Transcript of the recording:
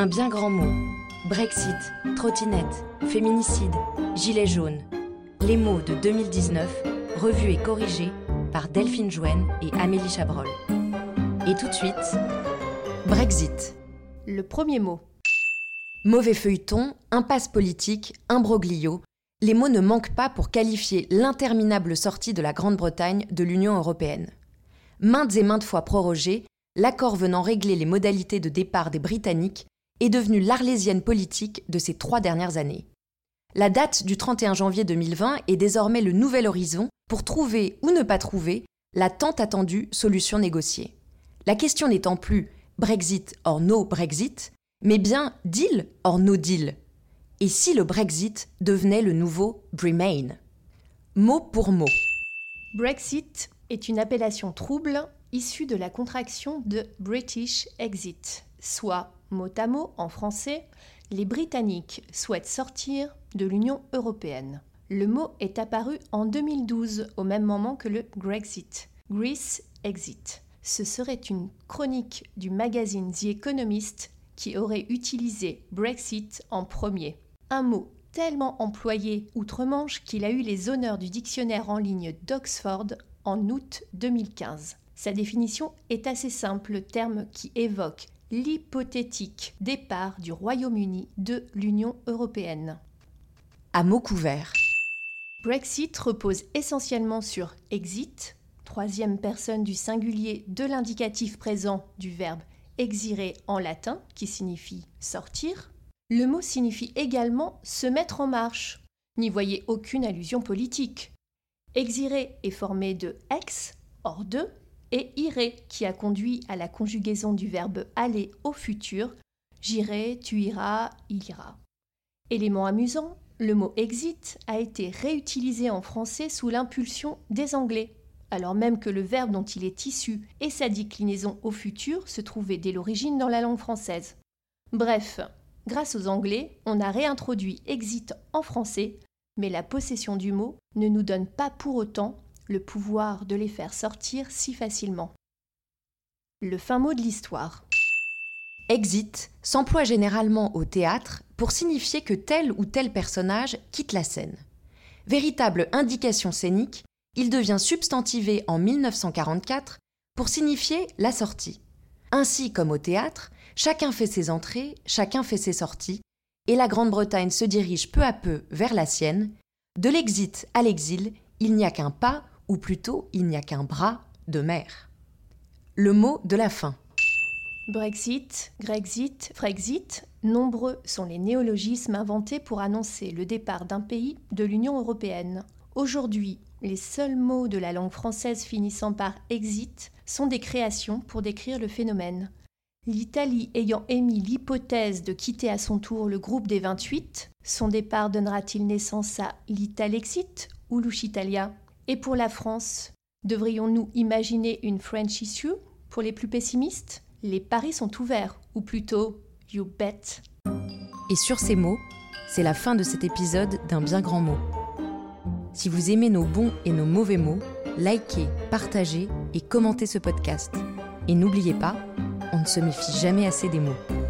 Un bien grand mot. Brexit, trottinette, féminicide, gilet jaune. Les mots de 2019, revus et corrigés par Delphine Jouen et Amélie Chabrol. Et tout de suite, Brexit. Le premier mot. Mauvais feuilleton, impasse politique, imbroglio, les mots ne manquent pas pour qualifier l'interminable sortie de la Grande-Bretagne de l'Union européenne. Maintes et maintes fois prorogé, l'accord venant régler les modalités de départ des Britanniques est devenu l'arlésienne politique de ces trois dernières années. La date du 31 janvier 2020 est désormais le nouvel horizon pour trouver ou ne pas trouver la tant attendue solution négociée. La question n'étant plus Brexit or no Brexit, mais bien deal or no deal. Et si le Brexit devenait le nouveau Remain Mot pour mot. Brexit est une appellation trouble issue de la contraction de British Exit, soit mot à mot en français, les Britanniques souhaitent sortir de l'Union européenne. Le mot est apparu en 2012 au même moment que le Grexit, Greece Exit. Ce serait une chronique du magazine The Economist qui aurait utilisé Brexit en premier. Un mot tellement employé outre-Manche qu'il a eu les honneurs du dictionnaire en ligne d'Oxford en août 2015. Sa définition est assez simple, terme qui évoque l'hypothétique départ du Royaume-Uni de l'Union européenne. À mots couverts. Brexit repose essentiellement sur exit, troisième personne du singulier de l'indicatif présent du verbe exire en latin, qui signifie sortir. Le mot signifie également se mettre en marche. N'y voyez aucune allusion politique. Exire est formé de ex, hors de, et irer, qui a conduit à la conjugaison du verbe aller au futur j'irai, tu iras, il ira. Élément amusant, le mot exit a été réutilisé en français sous l'impulsion des Anglais, alors même que le verbe dont il est issu et sa déclinaison au futur se trouvaient dès l'origine dans la langue française. Bref, grâce aux Anglais, on a réintroduit exit en français, mais la possession du mot ne nous donne pas pour autant le pouvoir de les faire sortir si facilement. Le fin mot de l'histoire. Exit s'emploie généralement au théâtre pour signifier que tel ou tel personnage quitte la scène. Véritable indication scénique, il devient substantivé en 1944 pour signifier la sortie. Ainsi comme au théâtre, chacun fait ses entrées, chacun fait ses sorties, et la Grande-Bretagne se dirige peu à peu vers la sienne. De l'exit à l'exil, il n'y a qu'un pas ou plutôt il n'y a qu'un bras de mer. Le mot de la fin. Brexit, Grexit, Frexit, nombreux sont les néologismes inventés pour annoncer le départ d'un pays de l'Union européenne. Aujourd'hui, les seuls mots de la langue française finissant par exit sont des créations pour décrire le phénomène. L'Italie ayant émis l'hypothèse de quitter à son tour le groupe des 28, son départ donnera-t-il naissance à l'Italexit ou l'Ushitalia et pour la France, devrions-nous imaginer une French issue Pour les plus pessimistes, les paris sont ouverts, ou plutôt, you bet. Et sur ces mots, c'est la fin de cet épisode d'un bien grand mot. Si vous aimez nos bons et nos mauvais mots, likez, partagez et commentez ce podcast. Et n'oubliez pas, on ne se méfie jamais assez des mots.